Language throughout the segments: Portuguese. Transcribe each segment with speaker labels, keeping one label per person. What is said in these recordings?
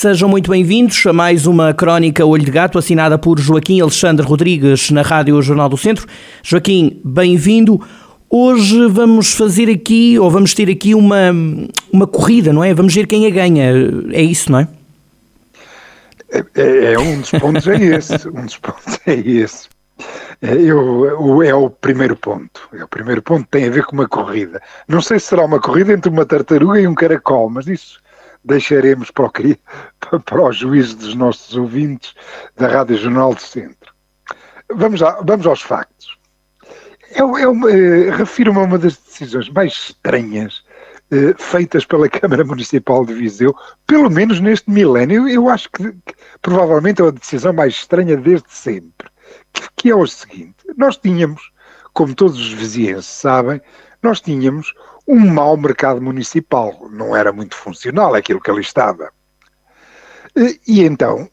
Speaker 1: Sejam muito bem-vindos a mais uma crónica Olho de Gato assinada por Joaquim Alexandre Rodrigues na Rádio Jornal do Centro. Joaquim, bem-vindo. Hoje vamos fazer aqui, ou vamos ter aqui uma, uma corrida, não é? Vamos ver quem a ganha. É isso, não é?
Speaker 2: É, é, é um dos pontos é esse. Um dos pontos é esse. É, eu, é o primeiro ponto. É o primeiro ponto tem a ver com uma corrida. Não sei se será uma corrida entre uma tartaruga e um caracol, mas isso deixaremos para o, para o juízo dos nossos ouvintes da Rádio Jornal do Centro. Vamos, vamos aos factos. É uma, eh, refiro-me a uma das decisões mais estranhas eh, feitas pela Câmara Municipal de Viseu, pelo menos neste milénio, eu acho que, que provavelmente é a decisão mais estranha desde sempre, que, que é o seguinte, nós tínhamos, como todos os vizinhos sabem, nós tínhamos um mau mercado municipal. Não era muito funcional aquilo que ali estava. E então,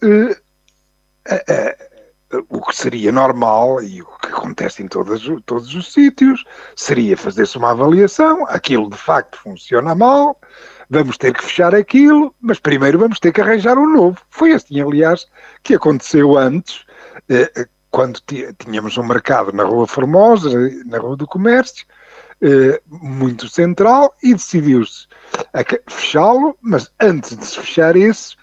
Speaker 2: o que seria normal e o que acontece em todos, todos os sítios seria fazer-se uma avaliação. Aquilo de facto funciona mal, vamos ter que fechar aquilo, mas primeiro vamos ter que arranjar um novo. Foi assim, aliás, que aconteceu antes, quando tínhamos um mercado na Rua Formosa, na Rua do Comércio, eh, muito central e decidiu-se fechá-lo, mas antes de se fechar esse,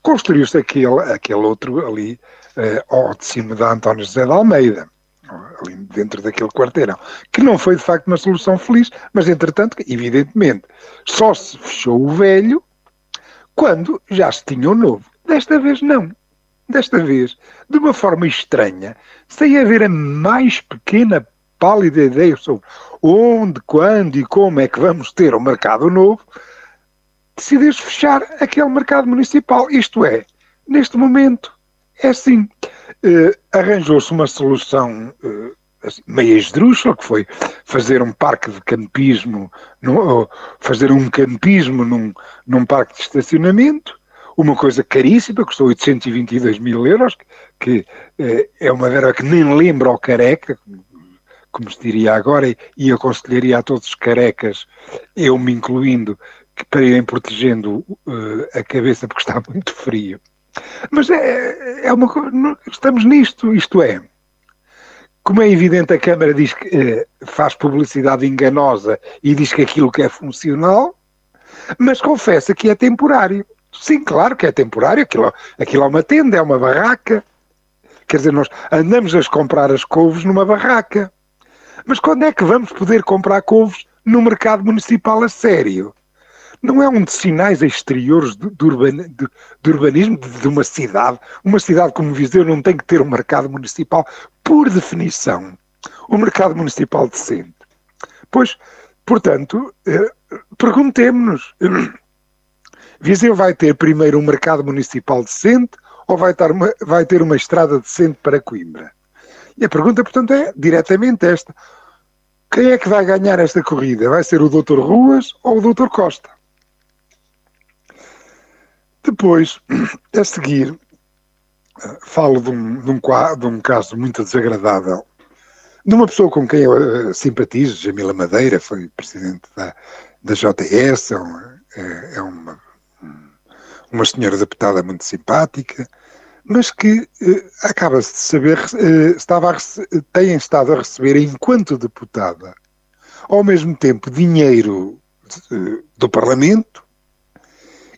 Speaker 2: construiu-se aquele, aquele outro ali eh, ao de cima da António José de Almeida, ali dentro daquele quarteirão, que não foi de facto uma solução feliz, mas entretanto, evidentemente, só se fechou o velho quando já se tinha o novo. Desta vez não. Desta vez, de uma forma estranha, sem haver a mais pequena pálida ideia sobre onde, quando e como é que vamos ter um mercado novo, decidiu-se fechar aquele mercado municipal. Isto é, neste momento, é assim. Uh, Arranjou-se uma solução uh, assim, meia esdrúxula, que foi fazer um parque de campismo, fazer um campismo num, num parque de estacionamento, uma coisa caríssima, custou 822 mil euros, que, uh, é uma verba que nem lembra ao careca, como se diria agora, e aconselharia a todos os carecas, eu me incluindo, que para irem protegendo uh, a cabeça porque está muito frio. Mas é, é uma estamos nisto, isto é, como é evidente a Câmara diz que uh, faz publicidade enganosa e diz que aquilo que é funcional, mas confessa que é temporário. Sim, claro que é temporário, aquilo, aquilo é uma tenda, é uma barraca. Quer dizer, nós andamos a comprar as couves numa barraca. Mas quando é que vamos poder comprar couves no mercado municipal a sério? Não é um dos sinais exteriores do, do, urban, do, do urbanismo de, de, uma cidade. Uma cidade como Viseu não tem que ter um mercado municipal, por definição. Um mercado municipal decente. Pois, portanto, eh, perguntemos-nos: Viseu vai ter primeiro um mercado municipal decente ou vai, uma, vai ter uma estrada decente para Coimbra? E a pergunta, portanto, é diretamente esta. Quem é que vai ganhar esta corrida? Vai ser o Dr. Ruas ou o Dr. Costa? Depois, a seguir, falo de um, de um, de um caso muito desagradável de uma pessoa com quem eu uh, simpatizo, Jamila Madeira, foi presidente da, da JS, é uma, é, é uma, senhora deputada muito simpática, mas que eh, acaba-se de saber, eh, estava a, tem estado a receber, enquanto deputada, ao mesmo tempo dinheiro de, do Parlamento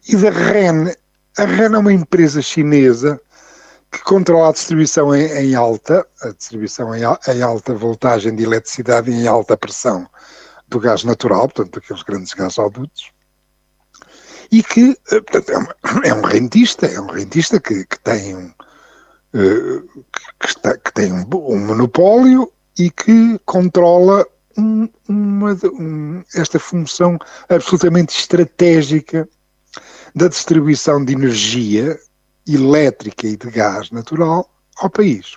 Speaker 2: e da REN. A REN é uma empresa chinesa que controla a distribuição em, em alta, a distribuição em, em, alta voltagem de eletricidade e em alta pressão do gás natural, portanto, aqueles grandes gasodutos, e que eh, portanto, é, uma, é, um rentista, é um rentista que, que tem, um, eh, que, está, que tem um, um, monopólio e que controla um, uma, esta função absolutamente estratégica da distribuição de energia elétrica e de gás natural ao país.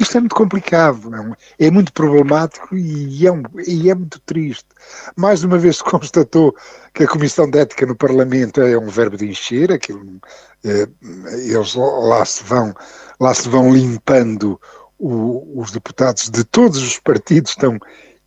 Speaker 2: Isto é muito complicado, é, um, é muito problemático e é, um, e é, muito triste. Mais uma vez se constatou que a Comissão de Ética no Parlamento é um verbo de encher, aquilo, eh, eles lá se vão, lá se vão limpando o, os deputados de todos os partidos, estão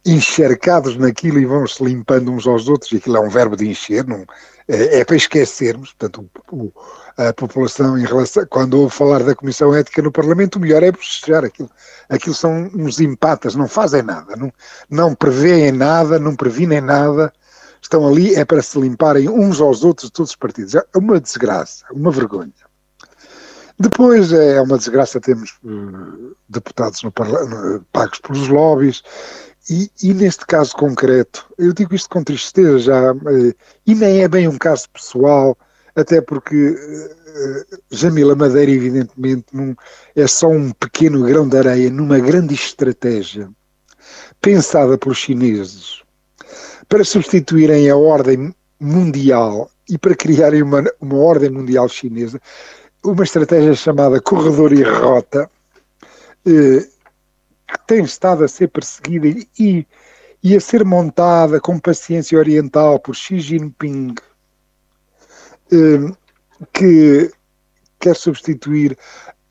Speaker 2: encharcados naquilo e vão-se limpando uns aos outros, e aquilo é um verbo de encher, não, é, é para esquecermos, portanto, o, o, a população em relação, quando ouve falar da Comissão Ética no Parlamento, o melhor é bocejar aquilo. Aquilo são uns empatas, não fazem nada, não, não prevêem nada, não previnem nada, estão ali é para se limparem uns aos outros de todos os partidos. É uma desgraça, uma vergonha. Depois é uma desgraça termos uh, deputados no, pagos pelos lobbies, e, e, neste caso concreto, eu digo isto com tristeza já, uh, e nem é bem um caso pessoal, até porque uh, Jamila Madeira, evidentemente, é só um pequeno grão de areia numa grande estratégia pensada pelos chineses para substituírem a ordem mundial e para criarem uma, uma ordem mundial chinesa uma estratégia chamada Corredor e Rota, eh, que tem estado a ser perseguida e, e a ser montada com paciência oriental por Xi Jinping, eh, que quer substituir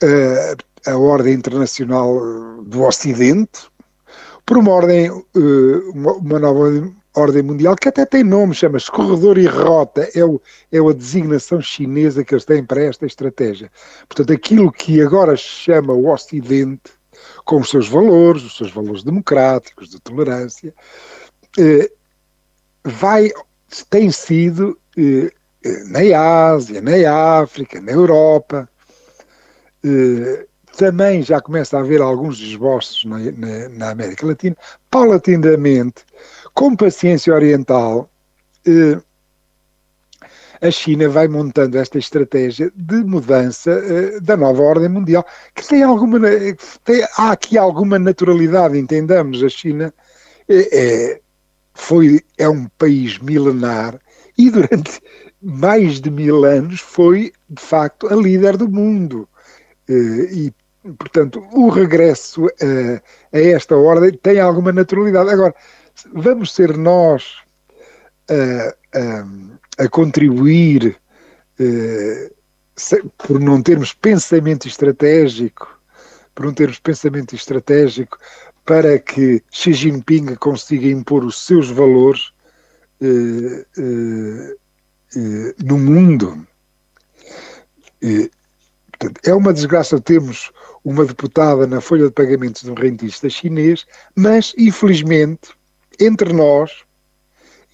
Speaker 2: eh, a ordem internacional do Ocidente por uma ordem, uma, uma nova ordem mundial, que até tem nome, chama-se Corredor e Rota, é, o, é a designação chinesa que eles têm para esta estratégia. Portanto, aquilo que agora se chama o Ocidente, com os seus valores, os seus valores democráticos, de tolerância, eh, vai, tem sido eh, na Ásia, na África, na Europa, eh, também já começa a haver alguns esboços na, na, na América Latina, paulatinamente, com paciência oriental, eh, a China vai montando esta estratégia de mudança eh, da nova ordem mundial, que tem alguma, tem, há aqui alguma naturalidade, entendamos, a China é, foi, é um país milenar e durante mais de mil anos foi, de facto, a líder do mundo. E, portanto, o regresso a, a esta ordem tem alguma naturalidade. Agora, vamos ser nós a, a, a contribuir uh, se, por não termos pensamento estratégico, por não termos pensamento estratégico para que Xi Jinping consiga impor os seus valores uh, uh, no mundo. Portanto, é uma desgraça termos uma deputada na folha de pagamentos de um rentista chinês, mas, infelizmente, entre nós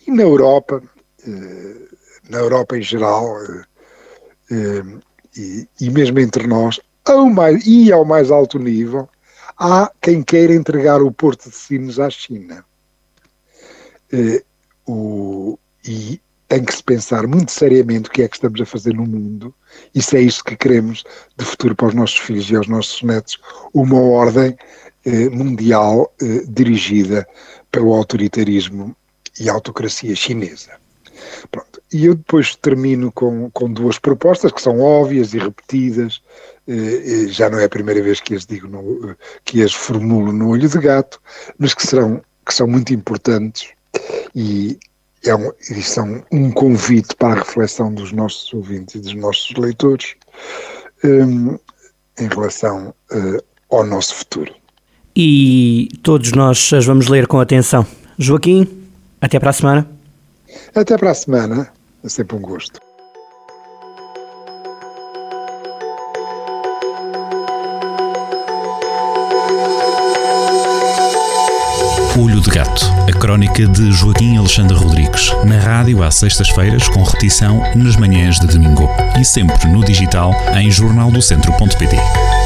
Speaker 2: e na Europa, na Europa em geral, eh, eh, e, e mesmo entre nós, ao mais, e ao mais alto nível, há quem queira entregar o Porto de Sines à China. O, e tem que se pensar muito seriamente o que é que estamos a fazer no mundo e se é isso que queremos de futuro para os nossos filhos e aos nossos netos, uma ordem eh, mundial eh, dirigida pelo autoritarismo e autocracia chinesa. Pronto. E eu depois termino com, com duas propostas que são óbvias e repetidas, eh, já não é a primeira vez que as digo, no, que as formulo no olho de gato, mas que, serão, que são muito importantes e, é um, e são um convite para a reflexão dos nossos ouvintes e dos nossos leitores um, em relação uh, ao nosso futuro
Speaker 1: e todos nós as vamos ler com atenção. Joaquim, até para a semana.
Speaker 2: Até para a semana. É sempre um gosto.
Speaker 3: Olho de Gato, a crónica de Joaquim Alexandre Rodrigues, na rádio às sextas-feiras, com repetição nas manhãs de domingo e sempre no digital em jornaldocentro.pt.